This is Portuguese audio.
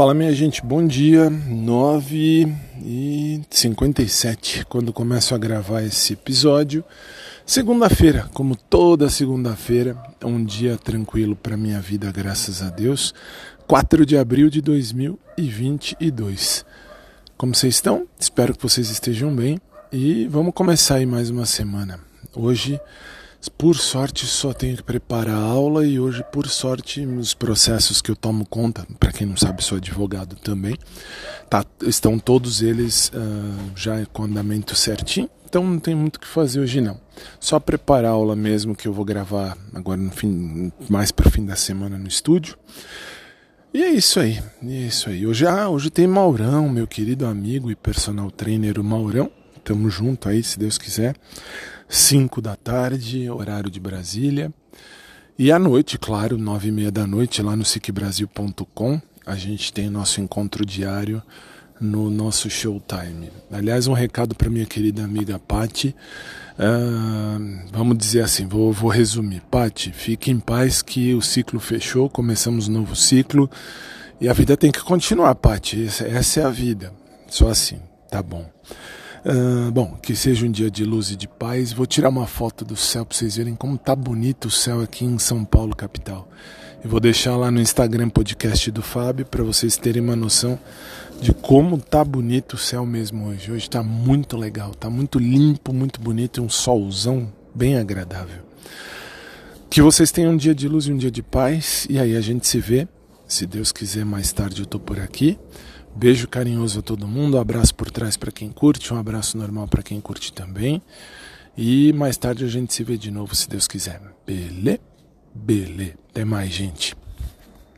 Fala minha gente, bom dia, 9 e 57 quando começo a gravar esse episódio. Segunda-feira, como toda segunda-feira, é um dia tranquilo para minha vida, graças a Deus. 4 de abril de 2022. Como vocês estão? Espero que vocês estejam bem e vamos começar aí mais uma semana. Hoje por sorte, só tenho que preparar a aula e hoje, por sorte, os processos que eu tomo conta, para quem não sabe, sou advogado também, tá, estão todos eles uh, já com andamento certinho, então não tem muito o que fazer hoje não. Só preparar a aula mesmo que eu vou gravar agora no fim, mais para o fim da semana no estúdio. E é isso aí, é isso aí. Hoje, ah, hoje tem Maurão, meu querido amigo e personal trainer, o Maurão. Tamo junto aí, se Deus quiser. 5 da tarde, horário de Brasília. E à noite, claro, nove e meia da noite, lá no sicbrasil.com, a gente tem nosso encontro diário no nosso Showtime. Aliás, um recado para minha querida amiga Pati. Uh, vamos dizer assim, vou, vou resumir. Pati, fique em paz que o ciclo fechou, começamos um novo ciclo e a vida tem que continuar, Pati. Essa é a vida. Só assim, tá bom. Uh, bom, que seja um dia de luz e de paz. Vou tirar uma foto do céu para vocês verem como tá bonito o céu aqui em São Paulo, capital. E vou deixar lá no Instagram podcast do Fábio para vocês terem uma noção de como tá bonito o céu mesmo hoje. Hoje tá muito legal, tá muito limpo, muito bonito e um solzão bem agradável. Que vocês tenham um dia de luz e um dia de paz. E aí a gente se vê. Se Deus quiser, mais tarde eu tô por aqui. Beijo carinhoso a todo mundo, abraço por trás para quem curte, um abraço normal para quem curte também. E mais tarde a gente se vê de novo, se Deus quiser. Bele? Bele. Até mais, gente.